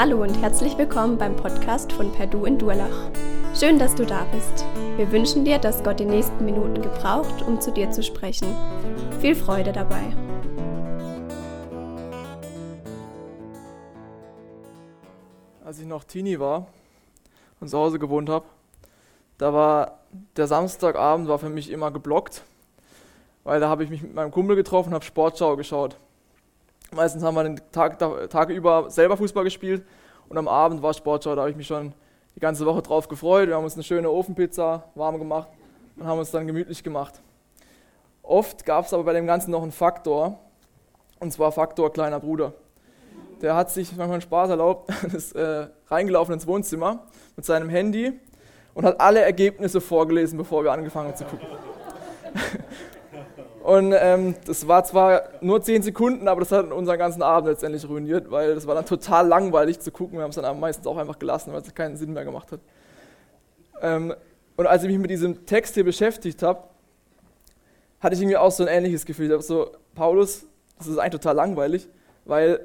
Hallo und herzlich willkommen beim Podcast von Perdu in Durlach. Schön, dass du da bist. Wir wünschen dir, dass Gott die nächsten Minuten gebraucht, um zu dir zu sprechen. Viel Freude dabei. Als ich noch Teenie war und zu Hause gewohnt habe, da war der Samstagabend war für mich immer geblockt, weil da habe ich mich mit meinem Kumpel getroffen und habe Sportschau geschaut. Meistens haben wir den Tag, Tag über selber Fußball gespielt und am Abend war Sportschau, da habe ich mich schon die ganze Woche drauf gefreut. Wir haben uns eine schöne Ofenpizza warm gemacht und haben uns dann gemütlich gemacht. Oft gab es aber bei dem Ganzen noch einen Faktor, und zwar Faktor kleiner Bruder. Der hat sich manchmal Spaß erlaubt, ist äh, reingelaufen ins Wohnzimmer mit seinem Handy und hat alle Ergebnisse vorgelesen, bevor wir angefangen haben zu gucken. Und ähm, das war zwar nur 10 Sekunden, aber das hat unseren ganzen Abend letztendlich ruiniert, weil das war dann total langweilig zu gucken. Wir haben es dann meistens auch einfach gelassen, weil es keinen Sinn mehr gemacht hat. Ähm, und als ich mich mit diesem Text hier beschäftigt habe, hatte ich irgendwie auch so ein ähnliches Gefühl. Ich habe so, Paulus, das ist eigentlich total langweilig, weil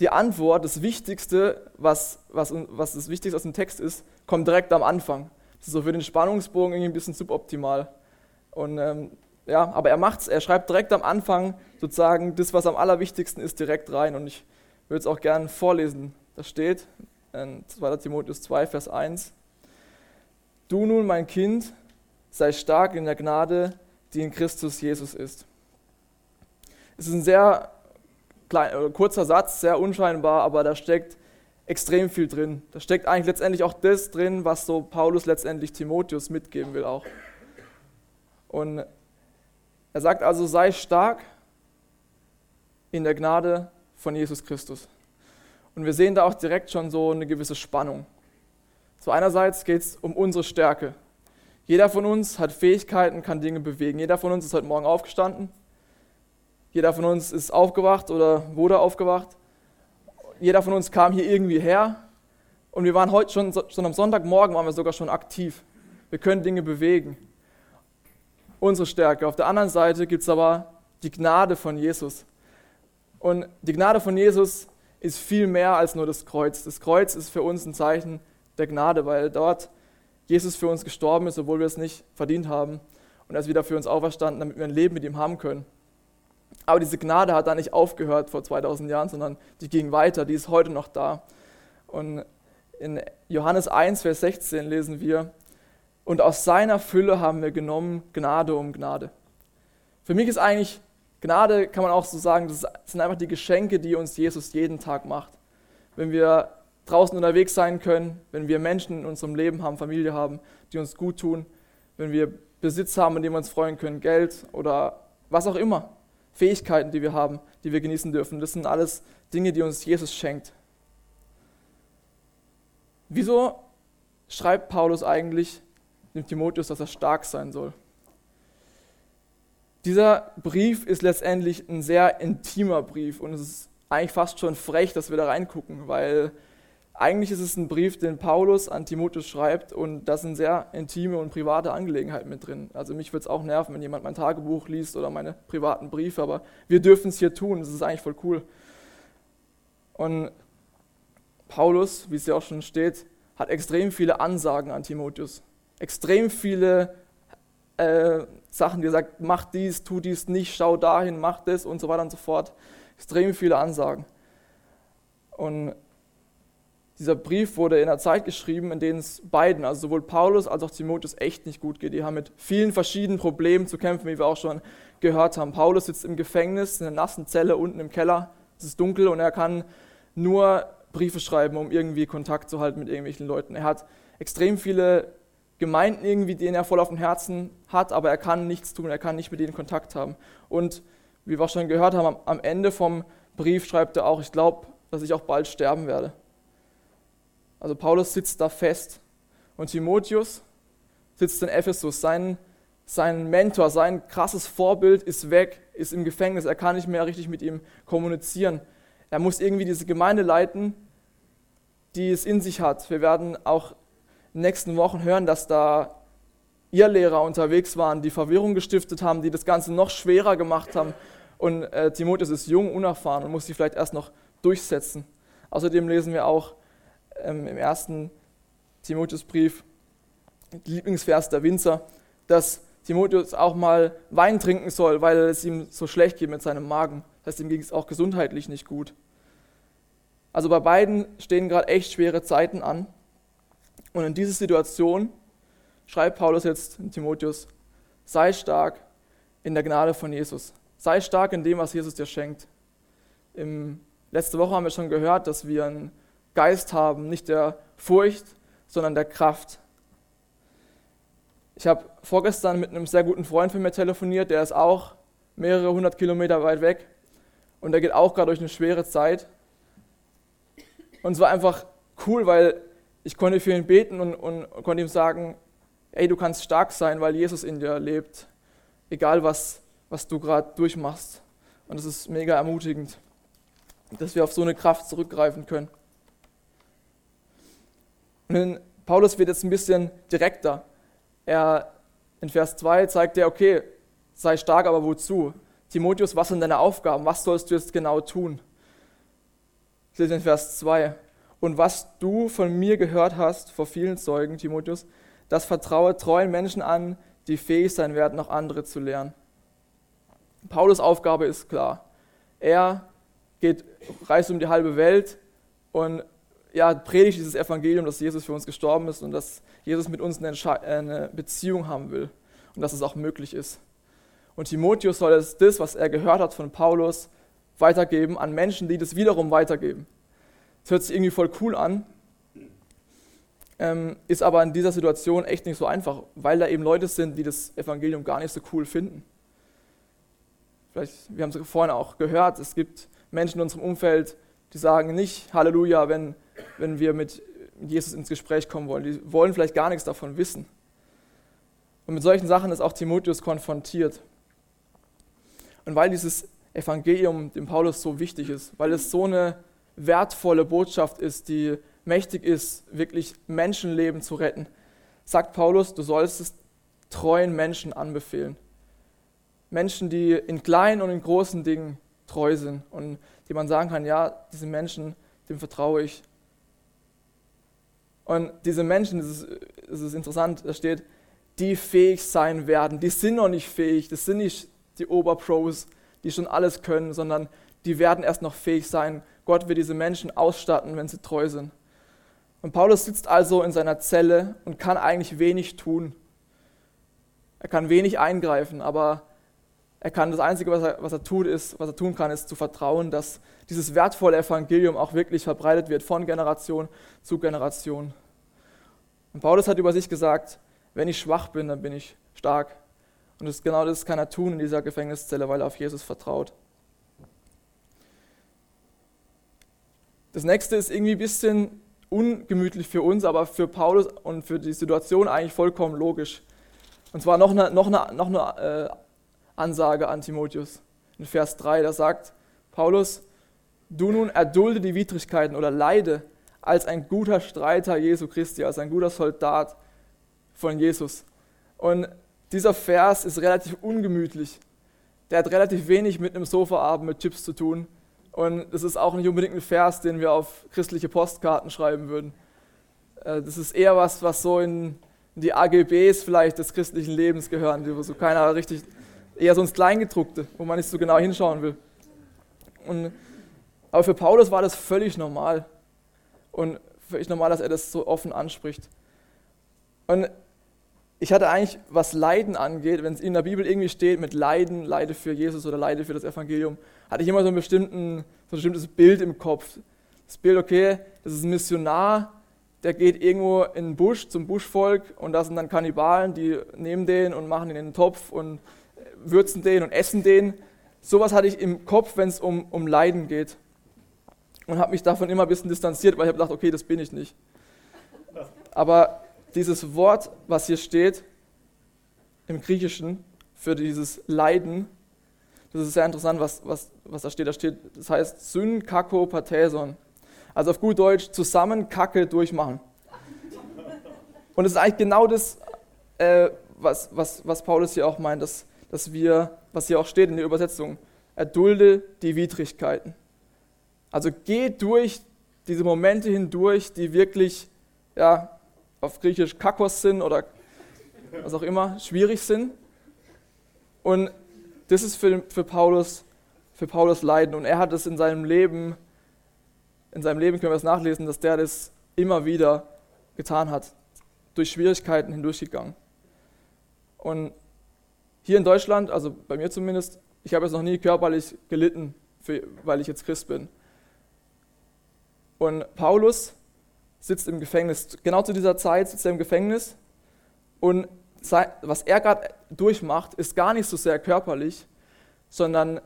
die Antwort, das Wichtigste, was, was, was das Wichtigste aus dem Text ist, kommt direkt am Anfang. Das ist so für den Spannungsbogen irgendwie ein bisschen suboptimal. Und ähm, ja, aber er macht's, er schreibt direkt am Anfang sozusagen das, was am allerwichtigsten ist, direkt rein. Und ich würde es auch gerne vorlesen. Das steht in 2. Timotheus 2, Vers 1. Du nun, mein Kind, sei stark in der Gnade, die in Christus Jesus ist. Es ist ein sehr klein, kurzer Satz, sehr unscheinbar, aber da steckt extrem viel drin. Da steckt eigentlich letztendlich auch das drin, was so Paulus letztendlich Timotheus mitgeben will auch. Und er sagt also, sei stark in der Gnade von Jesus Christus. Und wir sehen da auch direkt schon so eine gewisse Spannung. So einerseits geht es um unsere Stärke. Jeder von uns hat Fähigkeiten, kann Dinge bewegen. Jeder von uns ist heute Morgen aufgestanden. Jeder von uns ist aufgewacht oder wurde aufgewacht. Jeder von uns kam hier irgendwie her. Und wir waren heute schon, schon am Sonntagmorgen waren wir sogar schon aktiv. Wir können Dinge bewegen unsere Stärke. Auf der anderen Seite gibt es aber die Gnade von Jesus. Und die Gnade von Jesus ist viel mehr als nur das Kreuz. Das Kreuz ist für uns ein Zeichen der Gnade, weil dort Jesus für uns gestorben ist, obwohl wir es nicht verdient haben. Und er ist wieder für uns auferstanden, damit wir ein Leben mit ihm haben können. Aber diese Gnade hat da nicht aufgehört vor 2000 Jahren, sondern die ging weiter, die ist heute noch da. Und in Johannes 1, Vers 16 lesen wir, und aus seiner Fülle haben wir genommen Gnade um Gnade. Für mich ist eigentlich Gnade, kann man auch so sagen, das sind einfach die Geschenke, die uns Jesus jeden Tag macht. Wenn wir draußen unterwegs sein können, wenn wir Menschen in unserem Leben haben, Familie haben, die uns gut tun, wenn wir Besitz haben, an dem wir uns freuen können, Geld oder was auch immer, Fähigkeiten, die wir haben, die wir genießen dürfen, das sind alles Dinge, die uns Jesus schenkt. Wieso schreibt Paulus eigentlich dem Timotheus, dass er stark sein soll. Dieser Brief ist letztendlich ein sehr intimer Brief und es ist eigentlich fast schon frech, dass wir da reingucken, weil eigentlich ist es ein Brief, den Paulus an Timotheus schreibt und da sind sehr intime und private Angelegenheiten mit drin. Also mich würde es auch nerven, wenn jemand mein Tagebuch liest oder meine privaten Briefe, aber wir dürfen es hier tun, das ist eigentlich voll cool. Und Paulus, wie es ja auch schon steht, hat extrem viele Ansagen an Timotheus extrem viele äh, Sachen, die er sagt, mach dies, tu dies nicht, schau dahin, mach das und so weiter und so fort. Extrem viele Ansagen. Und dieser Brief wurde in einer Zeit geschrieben, in der es beiden, also sowohl Paulus als auch Timotheus, echt nicht gut geht. Die haben mit vielen verschiedenen Problemen zu kämpfen, wie wir auch schon gehört haben. Paulus sitzt im Gefängnis, in einer nassen Zelle unten im Keller. Es ist dunkel und er kann nur Briefe schreiben, um irgendwie Kontakt zu halten mit irgendwelchen Leuten. Er hat extrem viele Gemeinden irgendwie, denen er voll auf dem Herzen hat, aber er kann nichts tun, er kann nicht mit denen Kontakt haben. Und wie wir auch schon gehört haben, am Ende vom Brief schreibt er auch, ich glaube, dass ich auch bald sterben werde. Also Paulus sitzt da fest und Timotheus sitzt in Ephesus. Sein, sein Mentor, sein krasses Vorbild ist weg, ist im Gefängnis, er kann nicht mehr richtig mit ihm kommunizieren. Er muss irgendwie diese Gemeinde leiten, die es in sich hat. Wir werden auch nächsten Wochen hören, dass da Irrlehrer unterwegs waren, die Verwirrung gestiftet haben, die das Ganze noch schwerer gemacht haben. Und äh, Timotheus ist jung, unerfahren und muss sich vielleicht erst noch durchsetzen. Außerdem lesen wir auch ähm, im ersten Timotheusbrief, Lieblingsvers der Winzer, dass Timotheus auch mal Wein trinken soll, weil es ihm so schlecht geht mit seinem Magen. Das heißt, ihm ging es auch gesundheitlich nicht gut. Also bei beiden stehen gerade echt schwere Zeiten an. Und in dieser Situation schreibt Paulus jetzt in Timotheus, sei stark in der Gnade von Jesus. Sei stark in dem, was Jesus dir schenkt. Im, letzte Woche haben wir schon gehört, dass wir einen Geist haben, nicht der Furcht, sondern der Kraft. Ich habe vorgestern mit einem sehr guten Freund von mir telefoniert, der ist auch mehrere hundert Kilometer weit weg und der geht auch gerade durch eine schwere Zeit. Und es war einfach cool, weil ich konnte für ihn beten und, und konnte ihm sagen, ey, du kannst stark sein, weil Jesus in dir lebt, egal was, was du gerade durchmachst. Und es ist mega ermutigend, dass wir auf so eine Kraft zurückgreifen können. Und Paulus wird jetzt ein bisschen direkter. Er in Vers 2 zeigt er, okay, sei stark, aber wozu? Timotheus, was sind deine Aufgaben? Was sollst du jetzt genau tun? Ich lese in Vers 2. Und was du von mir gehört hast vor vielen Zeugen, Timotheus, das vertraue treuen Menschen an, die fähig sein werden, auch andere zu lernen. Paulus Aufgabe ist klar. Er geht, reist um die halbe Welt und ja, predigt dieses Evangelium, dass Jesus für uns gestorben ist und dass Jesus mit uns eine, eine Beziehung haben will und dass es auch möglich ist. Und Timotheus soll das, was er gehört hat von Paulus, weitergeben an Menschen, die das wiederum weitergeben. Das hört sich irgendwie voll cool an, ähm, ist aber in dieser Situation echt nicht so einfach, weil da eben Leute sind, die das Evangelium gar nicht so cool finden. Vielleicht, wir haben es vorhin auch gehört, es gibt Menschen in unserem Umfeld, die sagen nicht Halleluja, wenn, wenn wir mit Jesus ins Gespräch kommen wollen. Die wollen vielleicht gar nichts davon wissen. Und mit solchen Sachen ist auch Timotheus konfrontiert. Und weil dieses Evangelium dem Paulus so wichtig ist, weil es so eine wertvolle Botschaft ist, die mächtig ist, wirklich Menschenleben zu retten, sagt Paulus, du sollst es treuen Menschen anbefehlen. Menschen, die in kleinen und in großen Dingen treu sind und die man sagen kann, ja, diese Menschen, dem vertraue ich. Und diese Menschen, das ist, das ist interessant, da steht, die fähig sein werden. Die sind noch nicht fähig, das sind nicht die Oberpros, die schon alles können, sondern die werden erst noch fähig sein. Gott wird diese Menschen ausstatten, wenn sie treu sind. Und Paulus sitzt also in seiner Zelle und kann eigentlich wenig tun. Er kann wenig eingreifen, aber er kann das Einzige, was er, was er tut, ist, was er tun kann, ist zu vertrauen, dass dieses wertvolle Evangelium auch wirklich verbreitet wird von Generation zu Generation. Und Paulus hat über sich gesagt, wenn ich schwach bin, dann bin ich stark. Und das, genau das kann er tun in dieser Gefängniszelle, weil er auf Jesus vertraut. Das nächste ist irgendwie ein bisschen ungemütlich für uns, aber für Paulus und für die Situation eigentlich vollkommen logisch. Und zwar noch eine, noch eine, noch eine äh, Ansage an Timotheus. In Vers 3, da sagt Paulus, du nun erdulde die Widrigkeiten oder leide als ein guter Streiter Jesu Christi, als ein guter Soldat von Jesus. Und dieser Vers ist relativ ungemütlich. Der hat relativ wenig mit einem Sofaabend mit Chips zu tun, und das ist auch nicht unbedingt ein Vers, den wir auf christliche Postkarten schreiben würden. Äh, das ist eher was, was so in die AGBs vielleicht des christlichen Lebens gehören, wo so keiner richtig, eher so ins Kleingedruckte, wo man nicht so genau hinschauen will. Und, aber für Paulus war das völlig normal. Und völlig normal, dass er das so offen anspricht. Und ich hatte eigentlich, was Leiden angeht, wenn es in der Bibel irgendwie steht mit Leiden, Leide für Jesus oder Leide für das Evangelium, hatte ich immer so, einen bestimmten, so ein bestimmtes Bild im Kopf. Das Bild, okay, das ist ein Missionar, der geht irgendwo in den Busch zum Buschvolk und da sind dann Kannibalen, die nehmen den und machen ihn in den Topf und würzen den und essen den. Sowas hatte ich im Kopf, wenn es um, um Leiden geht. Und habe mich davon immer ein bisschen distanziert, weil ich habe gedacht, okay, das bin ich nicht. Aber dieses Wort, was hier steht im Griechischen für dieses Leiden, das ist sehr interessant, was, was, was da steht. Da steht, das heißt Syn. Also auf gut Deutsch zusammen Kacke durchmachen. Und es ist eigentlich genau das, äh, was, was, was Paulus hier auch meint, dass, dass wir, was hier auch steht in der Übersetzung, erdulde die Widrigkeiten. Also geh durch diese Momente hindurch, die wirklich, ja, auf Griechisch Kakos sind oder was auch immer, schwierig sind. Und das ist für, für, Paulus, für Paulus Leiden. Und er hat es in seinem Leben, in seinem Leben können wir es nachlesen, dass der das immer wieder getan hat, durch Schwierigkeiten hindurchgegangen. Und hier in Deutschland, also bei mir zumindest, ich habe jetzt noch nie körperlich gelitten, für, weil ich jetzt Christ bin. Und Paulus sitzt im Gefängnis, genau zu dieser Zeit sitzt er im Gefängnis und was er gerade durchmacht, ist gar nicht so sehr körperlich, sondern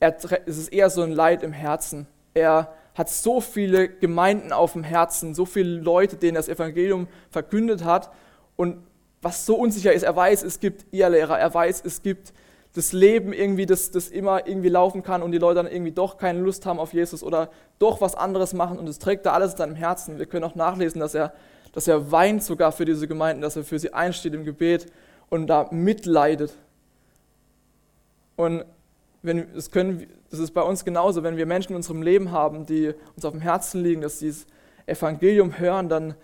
er, es ist eher so ein Leid im Herzen. Er hat so viele Gemeinden auf dem Herzen, so viele Leute, denen das Evangelium verkündet hat. Und was so unsicher ist, er weiß, es gibt Irrlehrer, er weiß, es gibt das Leben irgendwie, das, das immer irgendwie laufen kann und die Leute dann irgendwie doch keine Lust haben auf Jesus oder doch was anderes machen und es trägt da alles in seinem Herzen. Wir können auch nachlesen, dass er dass er weint sogar für diese Gemeinden, dass er für sie einsteht im Gebet und da mitleidet. Und wenn, das, können, das ist bei uns genauso, wenn wir Menschen in unserem Leben haben, die uns auf dem Herzen liegen, dass sie das Evangelium hören, dann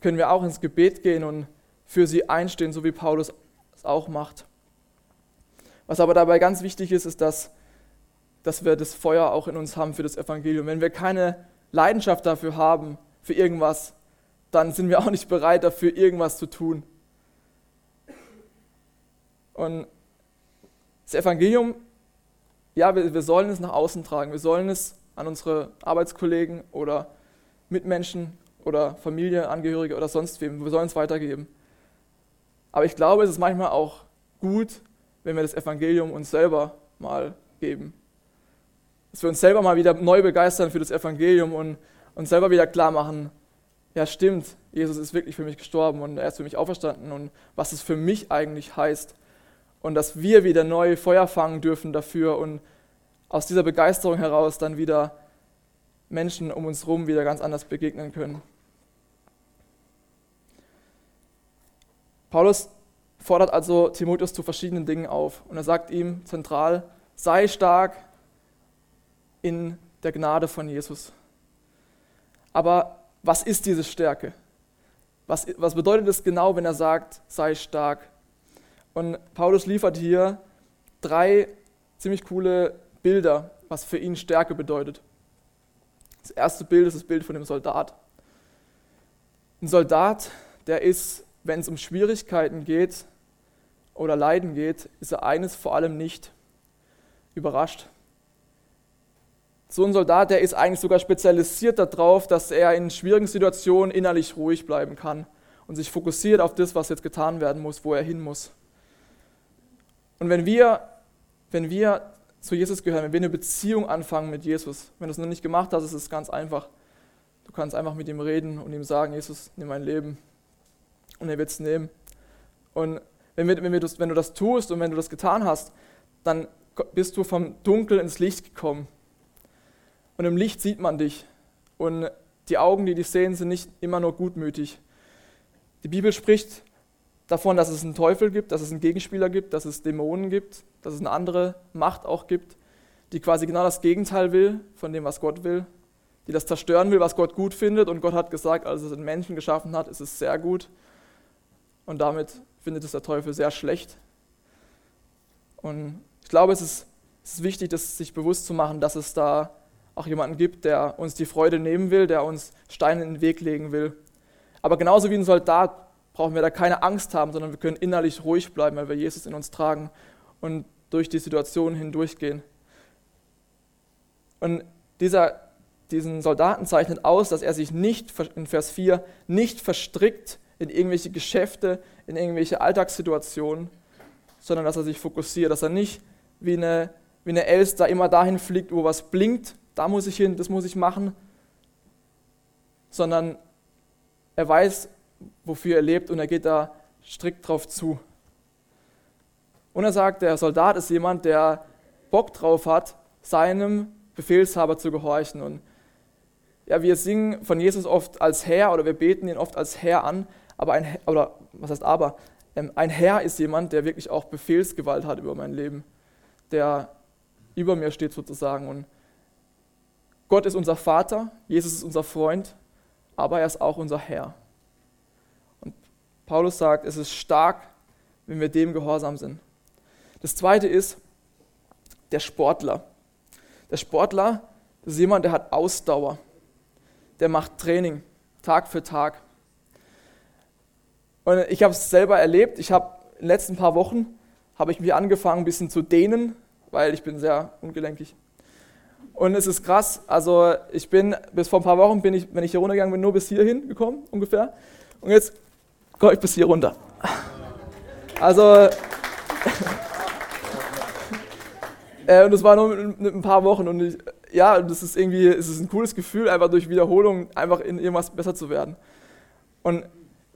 können wir auch ins Gebet gehen und für sie einstehen, so wie Paulus es auch macht. Was aber dabei ganz wichtig ist, ist, dass, dass wir das Feuer auch in uns haben für das Evangelium. Wenn wir keine Leidenschaft dafür haben, für irgendwas, dann sind wir auch nicht bereit dafür, irgendwas zu tun. Und das Evangelium, ja, wir, wir sollen es nach außen tragen. Wir sollen es an unsere Arbeitskollegen oder Mitmenschen oder Familienangehörige oder sonst wem, wir sollen es weitergeben. Aber ich glaube, es ist manchmal auch gut, wenn wir das Evangelium uns selber mal geben. Dass wir uns selber mal wieder neu begeistern für das Evangelium und uns selber wieder klar machen, ja stimmt, Jesus ist wirklich für mich gestorben und er ist für mich auferstanden und was es für mich eigentlich heißt. Und dass wir wieder neu Feuer fangen dürfen dafür und aus dieser Begeisterung heraus dann wieder Menschen um uns herum wieder ganz anders begegnen können. Paulus fordert also Timotheus zu verschiedenen Dingen auf und er sagt ihm zentral, sei stark in der Gnade von Jesus. Aber was ist diese Stärke? Was, was bedeutet es genau, wenn er sagt, sei stark? Und Paulus liefert hier drei ziemlich coole Bilder, was für ihn Stärke bedeutet. Das erste Bild ist das Bild von dem Soldat. Ein Soldat, der ist, wenn es um Schwierigkeiten geht oder Leiden geht, ist er eines vor allem nicht überrascht. So ein Soldat, der ist eigentlich sogar spezialisiert darauf, dass er in schwierigen Situationen innerlich ruhig bleiben kann und sich fokussiert auf das, was jetzt getan werden muss, wo er hin muss. Und wenn wir, wenn wir zu Jesus gehören, wenn wir eine Beziehung anfangen mit Jesus, wenn du es noch nicht gemacht hast, ist es ganz einfach. Du kannst einfach mit ihm reden und ihm sagen, Jesus, nimm mein Leben. Und er wird es nehmen. Und wenn, wir, wenn, wir das, wenn du das tust und wenn du das getan hast, dann bist du vom Dunkel ins Licht gekommen. Und im Licht sieht man dich. Und die Augen, die dich sehen, sind nicht immer nur gutmütig. Die Bibel spricht davon, dass es einen Teufel gibt, dass es einen Gegenspieler gibt, dass es Dämonen gibt, dass es eine andere Macht auch gibt, die quasi genau das Gegenteil will von dem, was Gott will, die das zerstören will, was Gott gut findet. Und Gott hat gesagt, als es einen Menschen geschaffen hat, ist es sehr gut. Und damit findet es der Teufel sehr schlecht. Und ich glaube, es ist, es ist wichtig, das sich bewusst zu machen, dass es da auch jemanden gibt, der uns die Freude nehmen will, der uns Steine in den Weg legen will. Aber genauso wie ein Soldat brauchen wir da keine Angst haben, sondern wir können innerlich ruhig bleiben, weil wir Jesus in uns tragen und durch die Situation hindurchgehen. Und dieser, diesen Soldaten zeichnet aus, dass er sich nicht, in Vers 4, nicht verstrickt in irgendwelche Geschäfte, in irgendwelche Alltagssituationen, sondern dass er sich fokussiert, dass er nicht wie eine, wie eine Elster immer dahin fliegt, wo was blinkt da muss ich hin, das muss ich machen, sondern er weiß, wofür er lebt und er geht da strikt drauf zu. Und er sagt, der Soldat ist jemand, der Bock drauf hat, seinem Befehlshaber zu gehorchen. Und ja, wir singen von Jesus oft als Herr oder wir beten ihn oft als Herr an, aber ein, oder was heißt aber, ähm, ein Herr ist jemand, der wirklich auch Befehlsgewalt hat über mein Leben, der über mir steht sozusagen und Gott ist unser Vater, Jesus ist unser Freund, aber er ist auch unser Herr. Und Paulus sagt, es ist stark, wenn wir dem gehorsam sind. Das zweite ist der Sportler. Der Sportler, ist jemand, der hat Ausdauer. Der macht Training Tag für Tag. Und ich habe es selber erlebt. Ich habe in den letzten paar Wochen habe ich mich angefangen, ein bisschen zu dehnen, weil ich bin sehr ungelenkig. Und es ist krass. Also ich bin bis vor ein paar Wochen bin ich, wenn ich hier runtergegangen bin, nur bis hierhin gekommen ungefähr. Und jetzt komme ich bis hier runter. Also äh, und das war nur mit, mit, ein paar Wochen und ich, ja, das ist irgendwie, es ist ein cooles Gefühl, einfach durch Wiederholung einfach in irgendwas besser zu werden. Und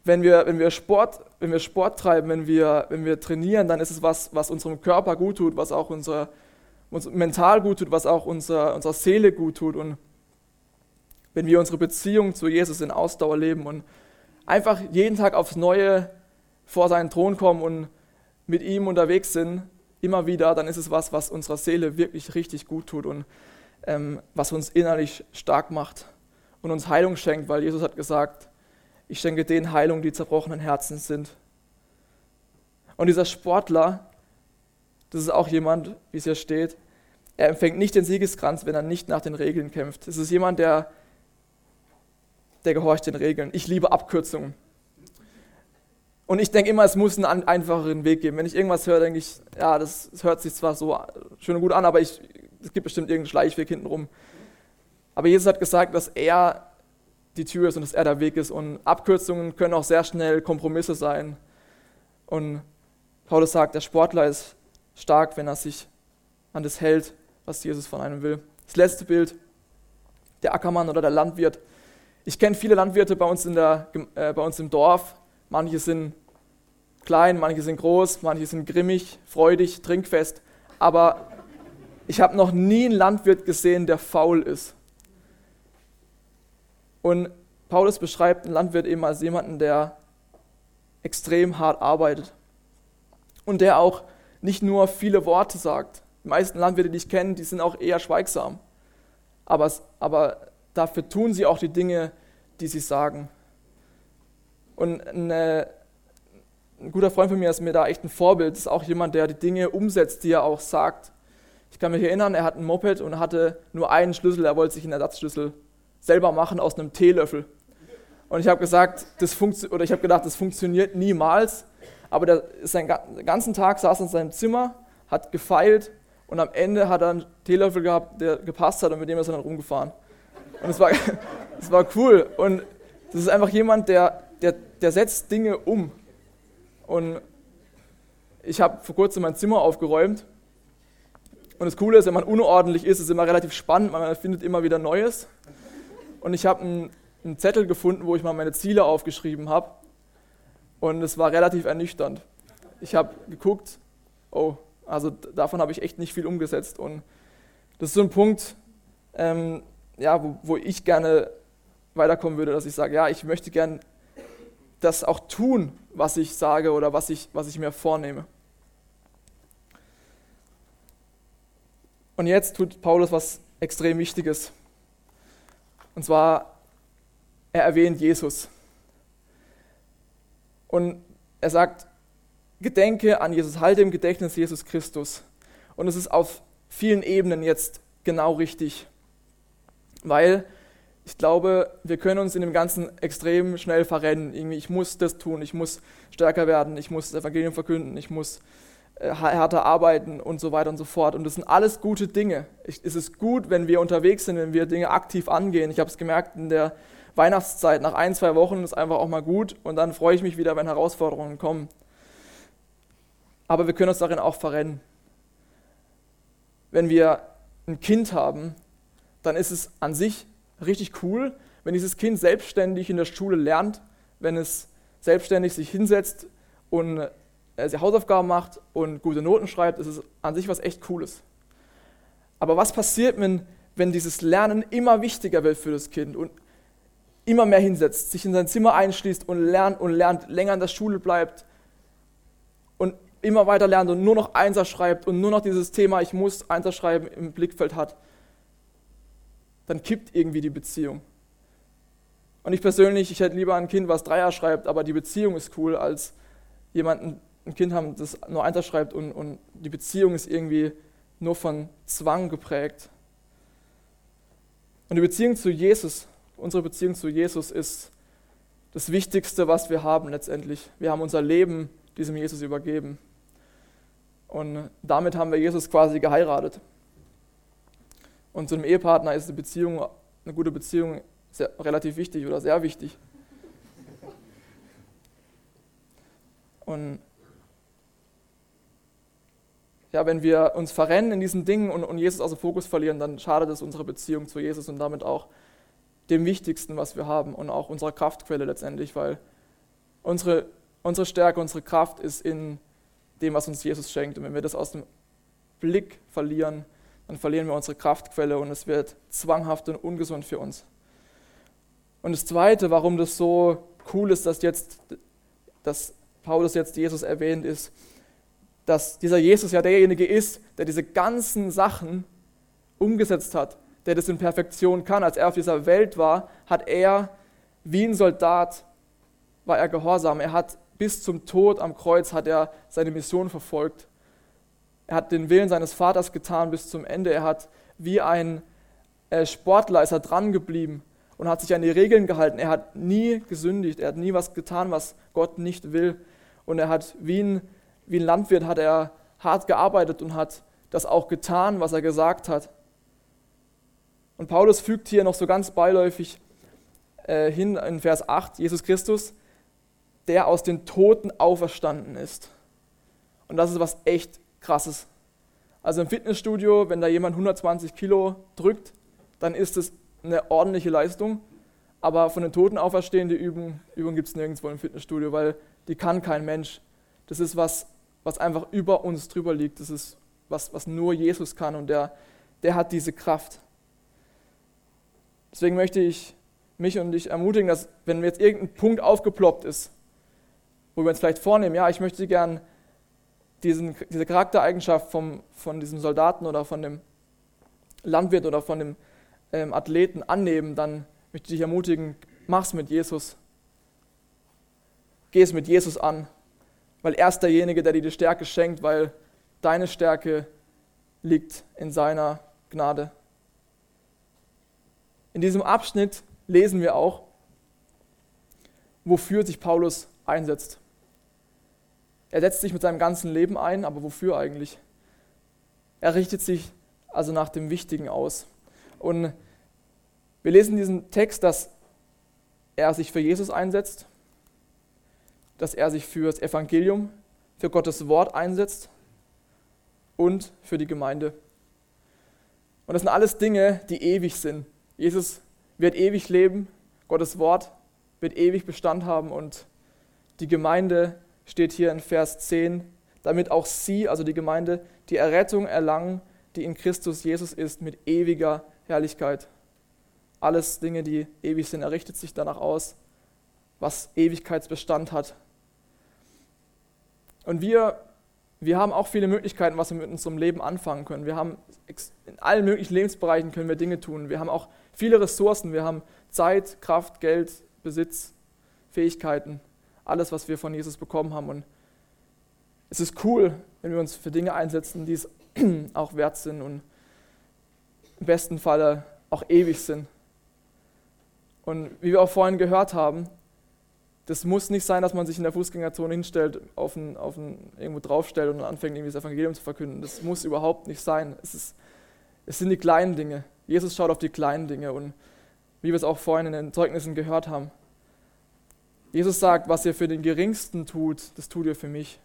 wenn wir, wenn wir, Sport, wenn wir Sport treiben, wenn wir, wenn wir trainieren, dann ist es was, was unserem Körper gut tut, was auch unser, uns mental gut tut, was auch unser, unserer Seele gut tut. Und wenn wir unsere Beziehung zu Jesus in Ausdauer leben und einfach jeden Tag aufs Neue vor seinen Thron kommen und mit ihm unterwegs sind, immer wieder, dann ist es was, was unserer Seele wirklich richtig gut tut und ähm, was uns innerlich stark macht und uns Heilung schenkt, weil Jesus hat gesagt, ich schenke denen Heilung, die zerbrochenen Herzen sind. Und dieser Sportler, das ist auch jemand, wie es hier steht, er empfängt nicht den Siegeskranz, wenn er nicht nach den Regeln kämpft. Es ist jemand, der, der gehorcht den Regeln. Ich liebe Abkürzungen. Und ich denke immer, es muss einen einfacheren Weg geben. Wenn ich irgendwas höre, denke ich, ja, das, hört sich zwar so schön und gut an, aber ich, es gibt bestimmt irgendeinen Schleichweg hintenrum. Aber Jesus hat gesagt, dass er die Tür ist und dass er der Weg ist. Und Abkürzungen können auch sehr schnell Kompromisse sein. Und Paulus sagt, der Sportler ist stark, wenn er sich an das hält, was Jesus von einem will. Das letzte Bild, der Ackermann oder der Landwirt. Ich kenne viele Landwirte bei uns, in der, äh, bei uns im Dorf. Manche sind klein, manche sind groß, manche sind grimmig, freudig, trinkfest. Aber ich habe noch nie einen Landwirt gesehen, der faul ist. Und Paulus beschreibt einen Landwirt eben als jemanden, der extrem hart arbeitet und der auch nicht nur viele Worte sagt. Die meisten Landwirte, die ich kenne, die sind auch eher schweigsam. Aber, aber dafür tun sie auch die Dinge, die sie sagen. Und eine, ein guter Freund von mir ist mir da echt ein Vorbild. Das ist auch jemand, der die Dinge umsetzt, die er auch sagt. Ich kann mich erinnern, er hat ein Moped und hatte nur einen Schlüssel. Er wollte sich einen Ersatzschlüssel selber machen aus einem Teelöffel. Und ich habe gesagt, das oder ich habe gedacht, das funktioniert niemals. Aber der ist den ganzen Tag saß in seinem Zimmer, hat gefeilt und am Ende hat er einen Teelöffel gehabt, der gepasst hat und mit dem ist er dann rumgefahren. Und es war, es war cool. Und das ist einfach jemand, der, der, der setzt Dinge um. Und ich habe vor kurzem mein Zimmer aufgeräumt. Und das Coole ist, wenn man unordentlich ist, ist es immer relativ spannend, man findet immer wieder Neues. Und ich habe einen, Zettel gefunden, wo ich mal meine Ziele aufgeschrieben habe. Und es war relativ ernüchternd. Ich habe geguckt, oh, also davon habe ich echt nicht viel umgesetzt. Und das ist so ein Punkt, ähm, ja, wo, wo, ich gerne weiterkommen würde, dass ich sage, ja, ich möchte gerne das auch tun, was ich sage oder was ich, was ich mir vornehme. Und jetzt tut Paulus was extrem Wichtiges. Und zwar, er erwähnt Jesus. Und er sagt, Gedenke an Jesus, halte im Gedächtnis Jesus Christus. Und es ist auf vielen Ebenen jetzt genau richtig, weil ich glaube, wir können uns in dem Ganzen extrem schnell verrennen. Irgendwie, ich muss das tun, ich muss stärker werden, ich muss das Evangelium verkünden, ich muss härter arbeiten und so weiter und so fort. Und das sind alles gute Dinge. Ich, es ist gut, wenn wir unterwegs sind, wenn wir Dinge aktiv angehen. Ich habe es gemerkt in der Weihnachtszeit, nach ein, zwei Wochen ist einfach auch mal gut und dann freue ich mich wieder, wenn Herausforderungen kommen aber wir können uns darin auch verrennen. Wenn wir ein Kind haben, dann ist es an sich richtig cool, wenn dieses Kind selbstständig in der Schule lernt, wenn es selbstständig sich hinsetzt und äh, Hausaufgaben macht und gute Noten schreibt, ist es an sich was echt Cooles. Aber was passiert, wenn, wenn dieses Lernen immer wichtiger wird für das Kind und immer mehr hinsetzt, sich in sein Zimmer einschließt und lernt und lernt, länger in der Schule bleibt und immer weiter lernt und nur noch Einser schreibt und nur noch dieses Thema, ich muss Einser schreiben, im Blickfeld hat, dann kippt irgendwie die Beziehung. Und ich persönlich, ich hätte lieber ein Kind, was Dreier schreibt, aber die Beziehung ist cool, als jemanden, ein Kind haben, das nur Einser schreibt und, und die Beziehung ist irgendwie nur von Zwang geprägt. Und die Beziehung zu Jesus, unsere Beziehung zu Jesus ist das Wichtigste, was wir haben letztendlich. Wir haben unser Leben diesem Jesus übergeben. Und damit haben wir Jesus quasi geheiratet. Und zu einem Ehepartner ist eine Beziehung, eine gute Beziehung sehr, relativ wichtig oder sehr wichtig. Und ja, wenn wir uns verrennen in diesen Dingen und, und Jesus aus dem Fokus verlieren, dann schadet es unserer Beziehung zu Jesus und damit auch dem Wichtigsten, was wir haben und auch unserer Kraftquelle letztendlich, weil unsere, unsere Stärke, unsere Kraft ist in dem, was uns Jesus schenkt. Und wenn wir das aus dem Blick verlieren, dann verlieren wir unsere Kraftquelle und es wird zwanghaft und ungesund für uns. Und das Zweite, warum das so cool ist, dass jetzt, dass Paulus jetzt Jesus erwähnt, ist, dass dieser Jesus ja derjenige ist, der diese ganzen Sachen umgesetzt hat, der das in Perfektion kann. Als er auf dieser Welt war, hat er wie ein Soldat, war er gehorsam. Er hat bis zum Tod am Kreuz hat er seine Mission verfolgt. Er hat den Willen seines Vaters getan bis zum Ende. Er hat wie ein äh, Sportler ist er dran geblieben und hat sich an die Regeln gehalten. Er hat nie gesündigt. Er hat nie was getan, was Gott nicht will. Und er hat wie ein, wie ein Landwirt hat er hart gearbeitet und hat das auch getan, was er gesagt hat. Und Paulus fügt hier noch so ganz beiläufig äh, hin in Vers 8, Jesus Christus, der aus den Toten auferstanden ist. Und das ist was echt krasses. Also im Fitnessstudio, wenn da jemand 120 Kilo drückt, dann ist es eine ordentliche Leistung. Aber von den Toten auferstehende Übung, Übung gibt es nirgendwo im Fitnessstudio, weil die kann kein Mensch. Das ist was, was einfach über uns drüber liegt. Das ist was, was nur Jesus kann und der, der hat diese Kraft. Deswegen möchte ich mich und dich ermutigen, dass wenn jetzt irgendein Punkt aufgeploppt ist, wo wir uns vielleicht vornehmen, ja, ich möchte gern diesen, diese Charaktereigenschaft vom, von diesem Soldaten oder von dem Landwirt oder von dem ähm, Athleten annehmen, dann möchte ich dich ermutigen, mach's mit Jesus. Geh es mit Jesus an, weil er ist derjenige, der dir die Stärke schenkt, weil deine Stärke liegt in seiner Gnade. In diesem Abschnitt lesen wir auch, wofür sich Paulus einsetzt. Er setzt sich mit seinem ganzen Leben ein, aber wofür eigentlich? Er richtet sich also nach dem Wichtigen aus. Und wir lesen diesen Text, dass er sich für Jesus einsetzt, dass er sich für das Evangelium, für Gottes Wort einsetzt und für die Gemeinde. Und das sind alles Dinge, die ewig sind. Jesus wird ewig leben, Gottes Wort wird ewig Bestand haben und die Gemeinde steht hier in Vers 10, damit auch sie, also die Gemeinde, die Errettung erlangen, die in Christus Jesus ist, mit ewiger Herrlichkeit. Alles Dinge, die ewig sind, errichtet sich danach aus, was Ewigkeitsbestand hat. Und wir wir haben auch viele Möglichkeiten, was wir mit unserem Leben anfangen können. Wir haben in allen möglichen Lebensbereichen können wir Dinge tun. Wir haben auch viele Ressourcen. Wir haben Zeit, Kraft, Geld, Besitz, Fähigkeiten. Alles, was wir von Jesus bekommen haben. Und es ist cool, wenn wir uns für Dinge einsetzen, die es auch wert sind und im besten Falle auch ewig sind. Und wie wir auch vorhin gehört haben, das muss nicht sein, dass man sich in der Fußgängerzone hinstellt, auf ein, auf ein, irgendwo draufstellt und anfängt, irgendwie das Evangelium zu verkünden. Das muss überhaupt nicht sein. Es, ist, es sind die kleinen Dinge. Jesus schaut auf die kleinen Dinge und wie wir es auch vorhin in den Zeugnissen gehört haben. Jesus sagt, was ihr für den Geringsten tut, das tut ihr für mich.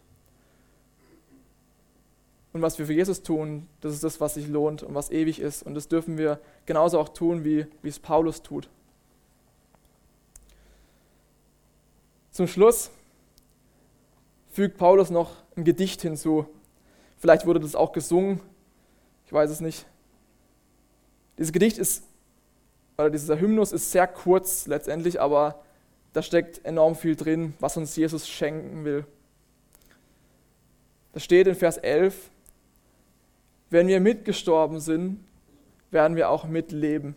Und was wir für Jesus tun, das ist das, was sich lohnt und was ewig ist. Und das dürfen wir genauso auch tun, wie, wie es Paulus tut. Zum Schluss fügt Paulus noch ein Gedicht hinzu. Vielleicht wurde das auch gesungen, ich weiß es nicht. Dieses Gedicht ist, oder dieser Hymnus ist sehr kurz letztendlich, aber da steckt enorm viel drin, was uns Jesus schenken will. Da steht in Vers 11, wenn wir mitgestorben sind, werden wir auch mitleben.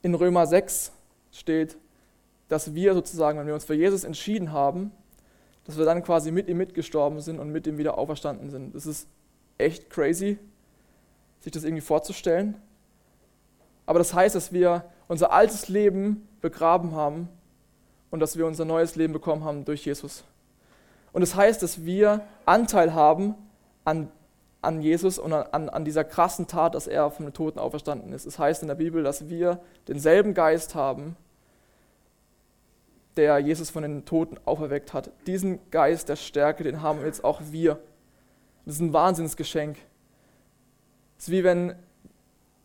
in Römer 6 steht, dass wir sozusagen, wenn wir uns für Jesus entschieden haben, dass wir dann quasi mit ihm mitgestorben sind und mit ihm wieder auferstanden sind. Das ist echt crazy, sich das irgendwie vorzustellen. Aber das heißt, dass wir unser altes Leben begraben haben und dass wir unser neues Leben bekommen haben durch Jesus. Und das heißt, dass wir Anteil haben an, an Jesus und an, an dieser krassen Tat, dass er von den Toten auferstanden ist. Es das heißt in der Bibel, dass wir denselben Geist haben, der Jesus von den Toten auferweckt hat. Diesen Geist der Stärke, den haben jetzt auch wir. Das ist ein Wahnsinnsgeschenk. Es ist wie wenn,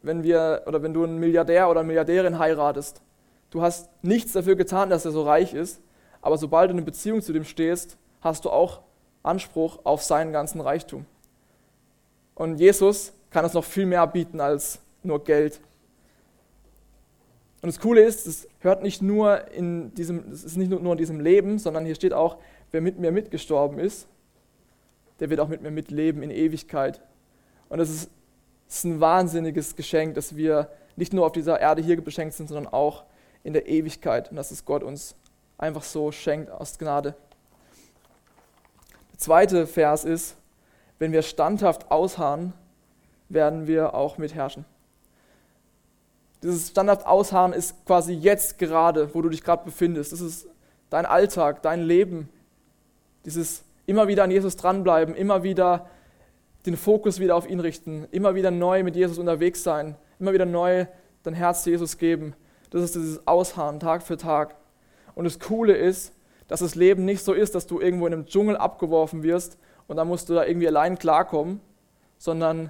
wenn wir oder wenn du einen Milliardär oder eine Milliardärin heiratest. Du hast nichts dafür getan, dass er so reich ist, aber sobald du in Beziehung zu dem stehst, hast du auch Anspruch auf seinen ganzen Reichtum. Und Jesus kann uns noch viel mehr bieten als nur Geld. Und das Coole ist, es hört nicht nur in diesem, es ist nicht nur in diesem Leben, sondern hier steht auch, wer mit mir mitgestorben ist, der wird auch mit mir mitleben in Ewigkeit. Und es ist, ist ein wahnsinniges Geschenk, dass wir nicht nur auf dieser Erde hier beschenkt sind, sondern auch in der Ewigkeit. Und dass es Gott uns einfach so schenkt aus Gnade. Der zweite Vers ist, wenn wir standhaft ausharren, werden wir auch mitherrschen. Dieses standhaft Ausharren ist quasi jetzt gerade, wo du dich gerade befindest. Das ist dein Alltag, dein Leben. Dieses immer wieder an Jesus dranbleiben, immer wieder den Fokus wieder auf ihn richten, immer wieder neu mit Jesus unterwegs sein, immer wieder neu dein Herz Jesus geben. Das ist dieses Ausharren Tag für Tag. Und das Coole ist, dass das Leben nicht so ist, dass du irgendwo in einem Dschungel abgeworfen wirst und dann musst du da irgendwie allein klarkommen, sondern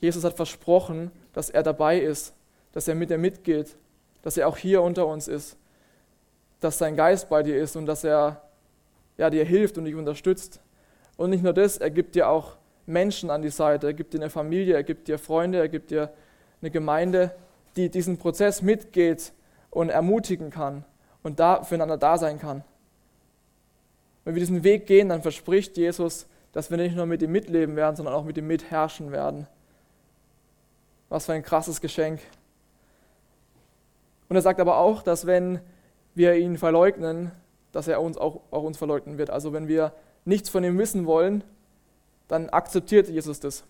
Jesus hat versprochen, dass er dabei ist, dass er mit dir mitgeht, dass er auch hier unter uns ist, dass sein Geist bei dir ist und dass er ja, dir hilft und dich unterstützt. Und nicht nur das, er gibt dir auch Menschen an die Seite, er gibt dir eine Familie, er gibt dir Freunde, er gibt dir eine Gemeinde, die diesen Prozess mitgeht und ermutigen kann und da füreinander da sein kann. Wenn wir diesen Weg gehen, dann verspricht Jesus, dass wir nicht nur mit ihm mitleben werden, sondern auch mit ihm mitherrschen werden. Was für ein krasses Geschenk. Und er sagt aber auch, dass wenn wir ihn verleugnen, dass er uns auch, auch uns verleugnen wird. Also wenn wir nichts von ihm wissen wollen, dann akzeptiert Jesus das.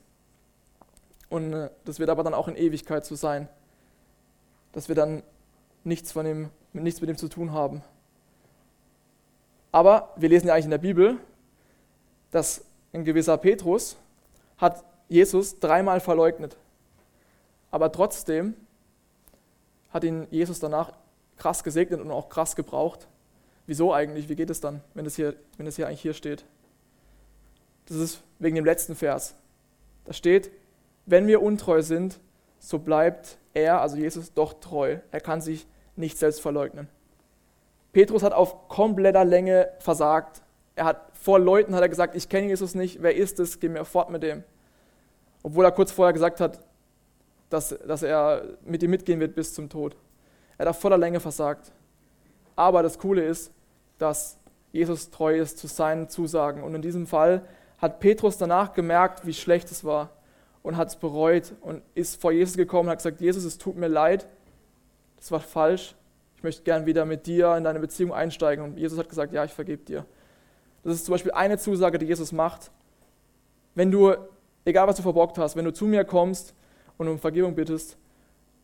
Und äh, das wird aber dann auch in Ewigkeit so sein, dass wir dann nichts, von ihm, nichts mit ihm zu tun haben. Aber wir lesen ja eigentlich in der Bibel, dass ein gewisser Petrus hat Jesus dreimal verleugnet. Aber trotzdem hat ihn Jesus danach krass gesegnet und auch krass gebraucht. Wieso eigentlich? Wie geht es dann, wenn es hier, wenn es hier eigentlich hier steht? Das ist wegen dem letzten Vers. Da steht, wenn wir untreu sind, so bleibt er, also Jesus, doch treu. Er kann sich nicht selbst verleugnen. Petrus hat auf kompletter Länge versagt. Er hat vor Leuten hat er gesagt, ich kenne Jesus nicht, wer ist es, geh mir fort mit dem. Obwohl er kurz vorher gesagt hat, dass, dass er mit ihm mitgehen wird bis zum Tod. Er hat auf voller Länge versagt. Aber das Coole ist, dass Jesus treu ist zu seinen Zusagen. Und in diesem Fall hat Petrus danach gemerkt, wie schlecht es war und hat es bereut und ist vor Jesus gekommen und hat gesagt, Jesus, es tut mir leid, das war falsch, ich möchte gern wieder mit dir in deine Beziehung einsteigen. Und Jesus hat gesagt, ja, ich vergebe dir. Das ist zum Beispiel eine Zusage, die Jesus macht. Wenn du, egal was du verbockt hast, wenn du zu mir kommst und um Vergebung bittest,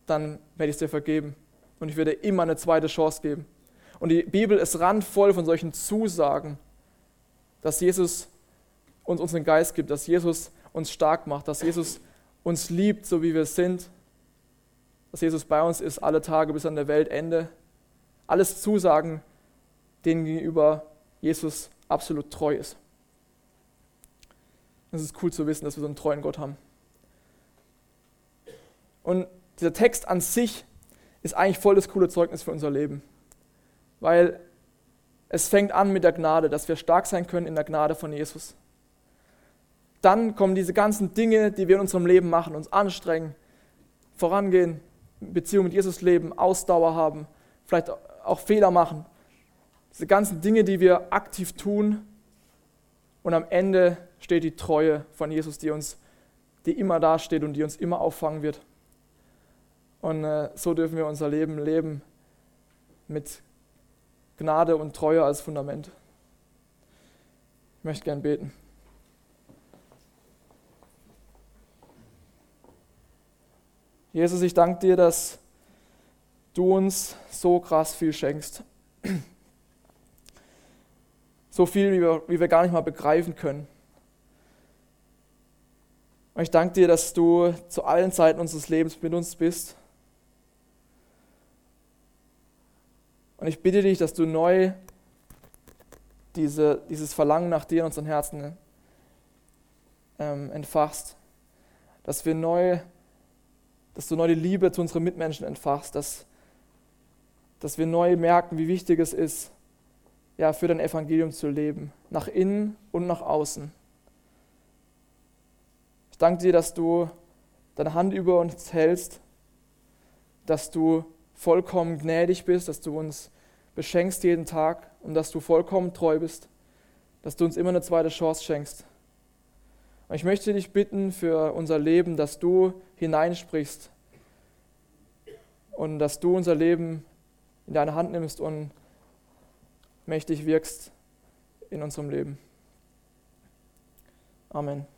dann werde ich es dir vergeben. Und ich werde dir immer eine zweite Chance geben. Und die Bibel ist randvoll von solchen Zusagen, dass Jesus uns unseren Geist gibt, dass Jesus uns stark macht, dass Jesus uns liebt, so wie wir sind, dass Jesus bei uns ist alle Tage bis an der Weltende. Alles Zusagen, denen gegenüber Jesus absolut treu ist. Es ist cool zu wissen, dass wir so einen treuen Gott haben. Und dieser Text an sich ist eigentlich voll das coole Zeugnis für unser Leben. Weil es fängt an mit der Gnade, dass wir stark sein können in der Gnade von Jesus. Dann kommen diese ganzen Dinge, die wir in unserem Leben machen, uns anstrengen, vorangehen, Beziehung mit Jesus leben, Ausdauer haben, vielleicht auch Fehler machen. Diese ganzen Dinge, die wir aktiv tun. Und am Ende steht die Treue von Jesus, die uns, die immer dasteht und die uns immer auffangen wird. Und äh, so dürfen wir unser Leben leben mit Gnade und Treue als Fundament. Ich möchte gern beten. Jesus, ich danke dir, dass du uns so krass viel schenkst. So viel, wie wir, wie wir gar nicht mal begreifen können. Und ich danke dir, dass du zu allen Zeiten unseres Lebens mit uns bist. Und ich bitte dich, dass du neu diese, dieses Verlangen nach dir in unseren Herzen ähm, entfachst. Dass wir neu, dass du neu die Liebe zu unseren Mitmenschen entfachst, dass, dass wir neu merken, wie wichtig es ist, ja, für dein Evangelium zu leben, nach innen und nach außen. Ich danke dir, dass du deine Hand über uns hältst, dass du vollkommen gnädig bist, dass du uns beschenkst jeden Tag und dass du vollkommen treu bist, dass du uns immer eine zweite Chance schenkst. Und ich möchte dich bitten für unser Leben, dass du hineinsprichst und dass du unser Leben in deine Hand nimmst und mächtig wirkst in unserem Leben. Amen.